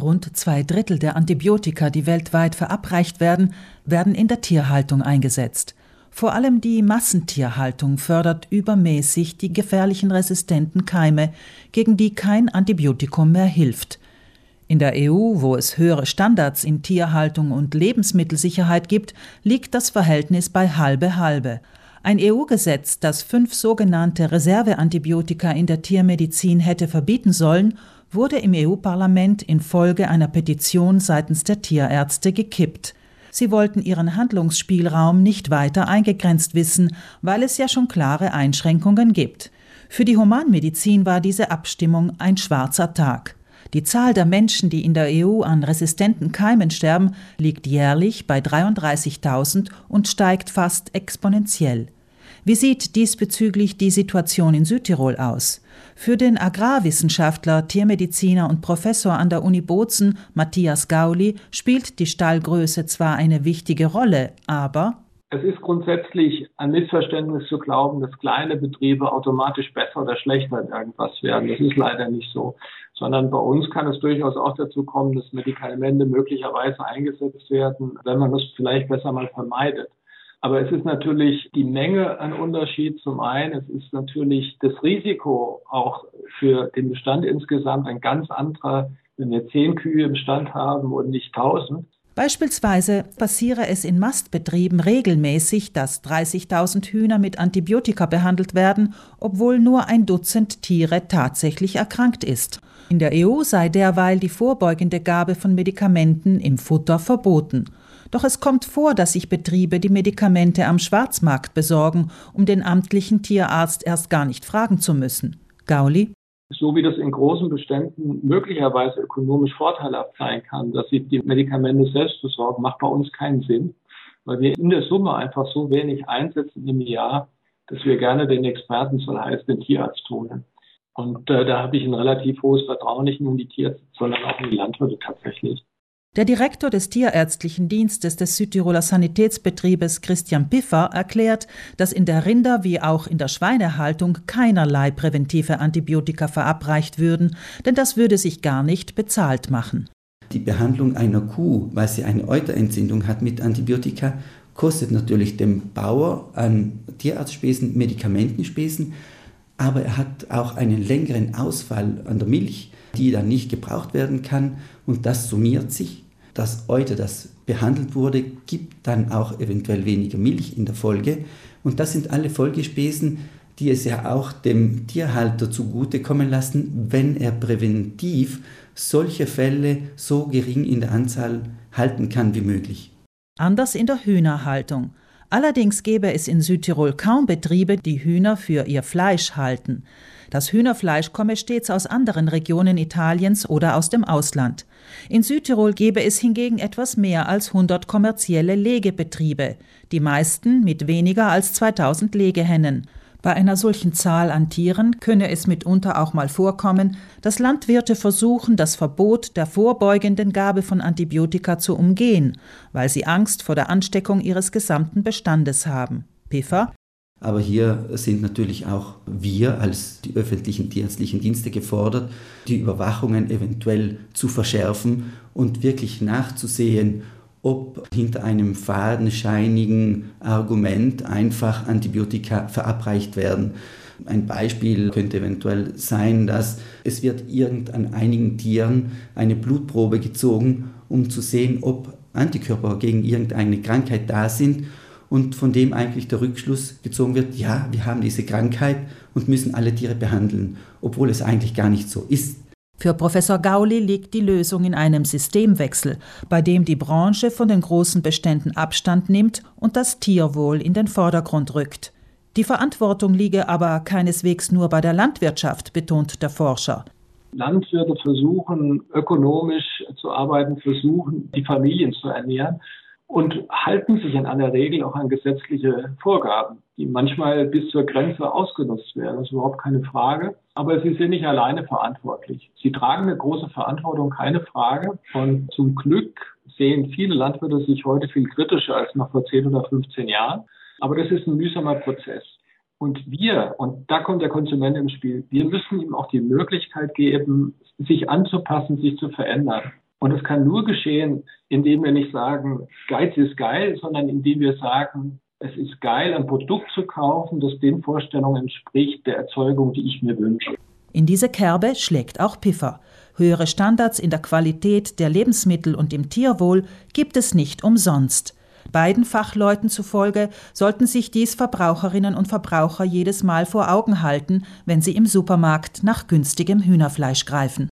Rund zwei Drittel der Antibiotika, die weltweit verabreicht werden, werden in der Tierhaltung eingesetzt. Vor allem die Massentierhaltung fördert übermäßig die gefährlichen resistenten Keime, gegen die kein Antibiotikum mehr hilft. In der EU, wo es höhere Standards in Tierhaltung und Lebensmittelsicherheit gibt, liegt das Verhältnis bei halbe halbe. Ein EU-Gesetz, das fünf sogenannte Reserveantibiotika in der Tiermedizin hätte verbieten sollen, wurde im EU-Parlament infolge einer Petition seitens der Tierärzte gekippt. Sie wollten ihren Handlungsspielraum nicht weiter eingegrenzt wissen, weil es ja schon klare Einschränkungen gibt. Für die Humanmedizin war diese Abstimmung ein schwarzer Tag. Die Zahl der Menschen, die in der EU an resistenten Keimen sterben, liegt jährlich bei 33.000 und steigt fast exponentiell. Wie sieht diesbezüglich die Situation in Südtirol aus? Für den Agrarwissenschaftler, Tiermediziner und Professor an der Uni Bozen, Matthias Gauli, spielt die Stallgröße zwar eine wichtige Rolle, aber es ist grundsätzlich ein Missverständnis zu glauben, dass kleine Betriebe automatisch besser oder schlechter in irgendwas werden. Das ist leider nicht so. Sondern bei uns kann es durchaus auch dazu kommen, dass Medikamente möglicherweise eingesetzt werden, wenn man das vielleicht besser mal vermeidet. Aber es ist natürlich die Menge ein Unterschied. Zum einen, es ist natürlich das Risiko auch für den Bestand insgesamt ein ganz anderer, wenn wir zehn Kühe im Stand haben und nicht tausend. Beispielsweise passiere es in Mastbetrieben regelmäßig, dass 30.000 Hühner mit Antibiotika behandelt werden, obwohl nur ein Dutzend Tiere tatsächlich erkrankt ist. In der EU sei derweil die vorbeugende Gabe von Medikamenten im Futter verboten. Doch es kommt vor, dass sich Betriebe die Medikamente am Schwarzmarkt besorgen, um den amtlichen Tierarzt erst gar nicht fragen zu müssen. Gauli? So wie das in großen Beständen möglicherweise ökonomisch vorteilhaft sein kann, dass sie die Medikamente selbst besorgen, macht bei uns keinen Sinn, weil wir in der Summe einfach so wenig einsetzen im Jahr, dass wir gerne den Experten, soll heißen, den Tierarzt holen. Und äh, da habe ich ein relativ hohes Vertrauen nicht nur in die Tierärzte, sondern auch in die Landwirte tatsächlich. Der Direktor des Tierärztlichen Dienstes des Südtiroler Sanitätsbetriebes Christian Piffer erklärt, dass in der Rinder- wie auch in der Schweinehaltung keinerlei präventive Antibiotika verabreicht würden, denn das würde sich gar nicht bezahlt machen. Die Behandlung einer Kuh, weil sie eine Euterentzündung hat mit Antibiotika, kostet natürlich dem Bauer an Tierarztspesen, Medikamentenspesen, aber er hat auch einen längeren Ausfall an der Milch, die dann nicht gebraucht werden kann und das summiert sich das Euter, das behandelt wurde, gibt dann auch eventuell weniger Milch in der Folge. Und das sind alle Folgespesen, die es ja auch dem Tierhalter zugutekommen lassen, wenn er präventiv solche Fälle so gering in der Anzahl halten kann wie möglich. Anders in der Hühnerhaltung. Allerdings gäbe es in Südtirol kaum Betriebe, die Hühner für ihr Fleisch halten. Das Hühnerfleisch komme stets aus anderen Regionen Italiens oder aus dem Ausland. In Südtirol gäbe es hingegen etwas mehr als 100 kommerzielle Legebetriebe, die meisten mit weniger als 2000 Legehennen. Bei einer solchen Zahl an Tieren könne es mitunter auch mal vorkommen, dass Landwirte versuchen, das Verbot der vorbeugenden Gabe von Antibiotika zu umgehen, weil sie Angst vor der Ansteckung ihres gesamten Bestandes haben. Piffer aber hier sind natürlich auch wir als die öffentlichen tierärztlichen Dienste gefordert, die Überwachungen eventuell zu verschärfen und wirklich nachzusehen, ob hinter einem fadenscheinigen Argument einfach Antibiotika verabreicht werden. Ein Beispiel könnte eventuell sein, dass es wird irgend an einigen Tieren eine Blutprobe gezogen, um zu sehen, ob Antikörper gegen irgendeine Krankheit da sind und von dem eigentlich der Rückschluss gezogen wird, ja, wir haben diese Krankheit und müssen alle Tiere behandeln, obwohl es eigentlich gar nicht so ist. Für Professor Gauli liegt die Lösung in einem Systemwechsel, bei dem die Branche von den großen Beständen Abstand nimmt und das Tierwohl in den Vordergrund rückt. Die Verantwortung liege aber keineswegs nur bei der Landwirtschaft, betont der Forscher. Landwirte versuchen ökonomisch zu arbeiten, versuchen die Familien zu ernähren und halten sich in aller Regel auch an gesetzliche Vorgaben, die manchmal bis zur Grenze ausgenutzt werden. Das ist überhaupt keine Frage. Aber sie sind nicht alleine verantwortlich. Sie tragen eine große Verantwortung, keine Frage. Und zum Glück sehen viele Landwirte sich heute viel kritischer als noch vor 10 oder 15 Jahren. Aber das ist ein mühsamer Prozess. Und wir, und da kommt der Konsument ins Spiel, wir müssen ihm auch die Möglichkeit geben, sich anzupassen, sich zu verändern. Und es kann nur geschehen, indem wir nicht sagen, Geiz ist geil, sondern indem wir sagen, es ist geil, ein Produkt zu kaufen, das den Vorstellungen entspricht der Erzeugung, die ich mir wünsche. In diese Kerbe schlägt auch Piffer. Höhere Standards in der Qualität der Lebensmittel und im Tierwohl gibt es nicht umsonst. Beiden Fachleuten zufolge sollten sich dies Verbraucherinnen und Verbraucher jedes Mal vor Augen halten, wenn sie im Supermarkt nach günstigem Hühnerfleisch greifen.